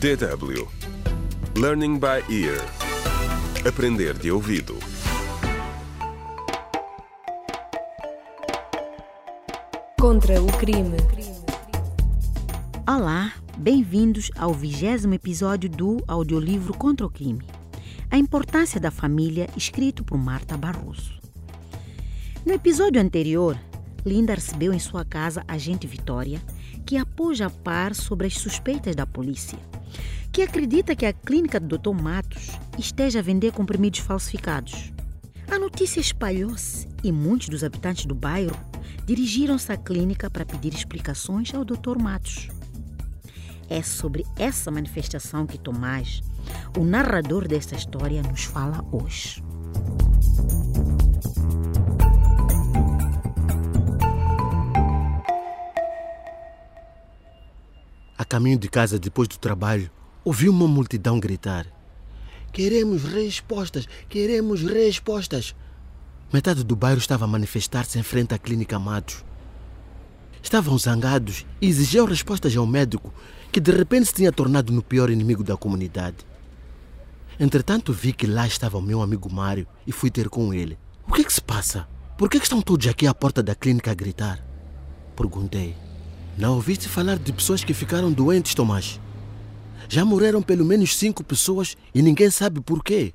DW Learning by Ear Aprender de ouvido Contra o crime. Olá, bem-vindos ao vigésimo episódio do audiolivro Contra o Crime. A importância da família, escrito por Marta Barroso. No episódio anterior, Linda recebeu em sua casa a agente Vitória, que a pôs a par sobre as suspeitas da polícia, que acredita que a clínica do Dr. Matos esteja a vender comprimidos falsificados. A notícia espalhou-se e muitos dos habitantes do bairro dirigiram-se à clínica para pedir explicações ao Dr. Matos. É sobre essa manifestação que Tomás, o narrador desta história, nos fala hoje. A caminho de casa depois do trabalho, ouvi uma multidão gritar: Queremos respostas, queremos respostas. Metade do bairro estava a manifestar-se em frente à clínica Matos. Estavam zangados e exigiam respostas ao médico, que de repente se tinha tornado no pior inimigo da comunidade. Entretanto, vi que lá estava o meu amigo Mário e fui ter com ele. O que é que se passa? Por que, é que estão todos aqui à porta da clínica a gritar? Perguntei. Não ouviste falar de pessoas que ficaram doentes, Tomás? Já morreram pelo menos cinco pessoas e ninguém sabe por quê.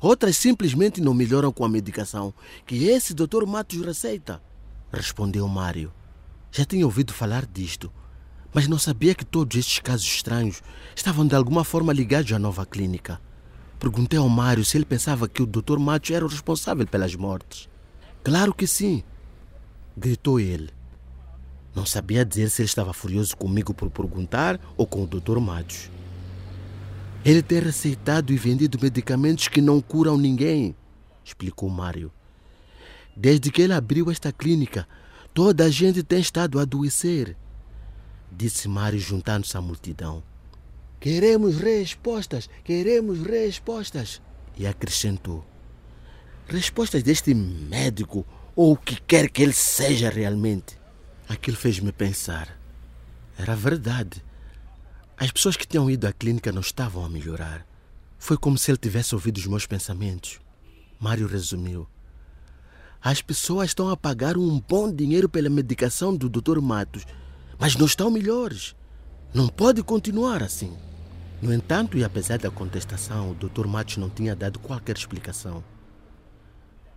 Outras simplesmente não melhoram com a medicação que esse Dr. Matos receita. Respondeu Mário. Já tinha ouvido falar disto, mas não sabia que todos estes casos estranhos estavam de alguma forma ligados à nova clínica. Perguntei ao Mário se ele pensava que o Dr. Matos era o responsável pelas mortes. Claro que sim, gritou ele. Não sabia dizer se ele estava furioso comigo por perguntar ou com o Dr. Matos. Ele tem receitado e vendido medicamentos que não curam ninguém, explicou Mário. Desde que ele abriu esta clínica, toda a gente tem estado a adoecer, disse Mário juntando-se à multidão. Queremos respostas, queremos respostas. E acrescentou: Respostas deste médico ou o que quer que ele seja realmente. Aquilo fez-me pensar. Era verdade. As pessoas que tinham ido à clínica não estavam a melhorar. Foi como se ele tivesse ouvido os meus pensamentos. Mário resumiu. As pessoas estão a pagar um bom dinheiro pela medicação do Dr. Matos, mas não estão melhores. Não pode continuar assim. No entanto, e apesar da contestação, o Dr. Matos não tinha dado qualquer explicação.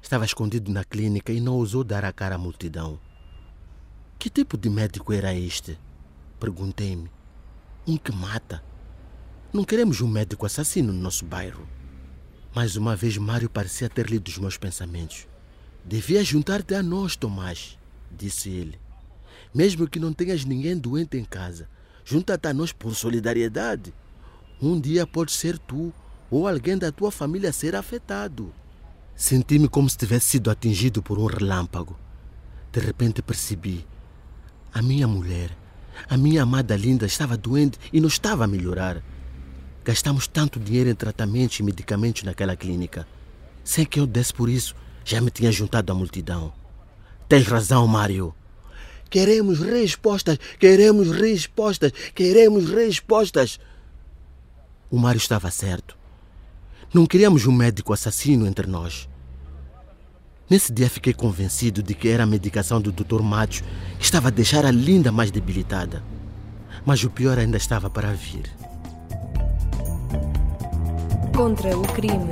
Estava escondido na clínica e não ousou dar a cara à multidão. Que tipo de médico era este? Perguntei-me. Um que mata. Não queremos um médico assassino no nosso bairro. Mais uma vez, Mário parecia ter lido os meus pensamentos. Devia juntar-te a nós, Tomás, disse ele. Mesmo que não tenhas ninguém doente em casa, junta-te a nós por solidariedade. Um dia pode ser tu ou alguém da tua família ser afetado. Senti-me como se tivesse sido atingido por um relâmpago. De repente percebi. A minha mulher, a minha amada linda, estava doente e não estava a melhorar. Gastamos tanto dinheiro em tratamentos e medicamentos naquela clínica. Sem que eu desse por isso, já me tinha juntado à multidão. Tens razão, Mário. Queremos respostas, queremos respostas, queremos respostas. O Mário estava certo. Não queríamos um médico assassino entre nós. Nesse dia fiquei convencido de que era a medicação do Dr. Matos que estava a deixar a linda mais debilitada. Mas o pior ainda estava para vir. Contra o crime.